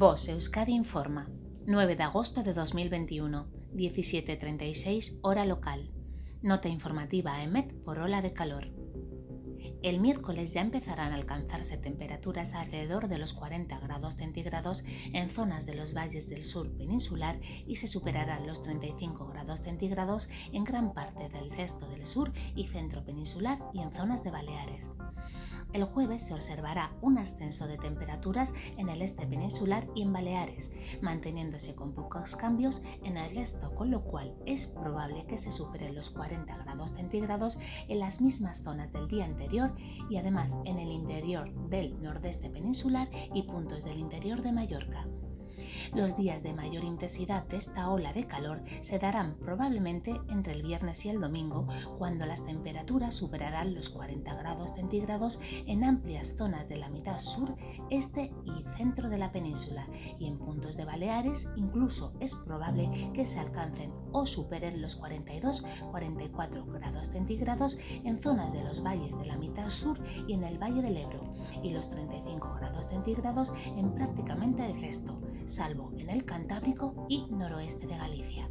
Voz Euskadi informa. 9 de agosto de 2021, 17.36 hora local. Nota informativa EMET por ola de calor. El miércoles ya empezarán a alcanzarse temperaturas alrededor de los 40 grados centígrados en zonas de los valles del sur peninsular y se superarán los 35 grados centígrados en gran parte del resto del sur y centro peninsular y en zonas de Baleares. El jueves se observará un ascenso de temperaturas en el este peninsular y en Baleares, manteniéndose con pocos cambios en el resto, con lo cual es probable que se superen los 40 grados centígrados en las mismas zonas del día anterior y además en el interior del nordeste peninsular y puntos del interior de Mallorca. Los días de mayor intensidad de esta ola de calor se darán probablemente entre el viernes y el domingo, cuando las temperaturas superarán los 40 grados centígrados en amplias zonas de la mitad sur, este y centro de la península, y en puntos de Baleares incluso es probable que se alcancen o superen los 42-44 grados centígrados en zonas de los valles de la mitad sur y en el Valle del Ebro, y los 35 grados centígrados en prácticamente el resto, salvo en el Cantábrico y noroeste de Galicia.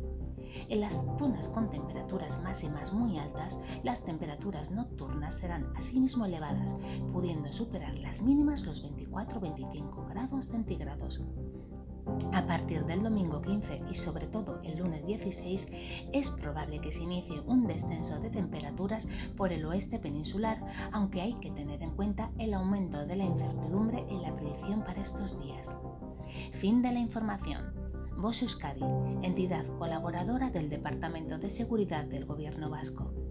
En las zonas con temperaturas máximas muy altas, las temperaturas nocturnas serán asimismo elevadas, pudiendo superar las mínimas los 24-25 grados centígrados. A partir del domingo 15 y sobre todo el lunes 16 es probable que se inicie un descenso de temperaturas por el oeste peninsular, aunque hay que tener en cuenta el aumento de la incertidumbre en la predicción para estos días. Fin de la información. Voz Euskadi, entidad colaboradora del Departamento de Seguridad del Gobierno Vasco.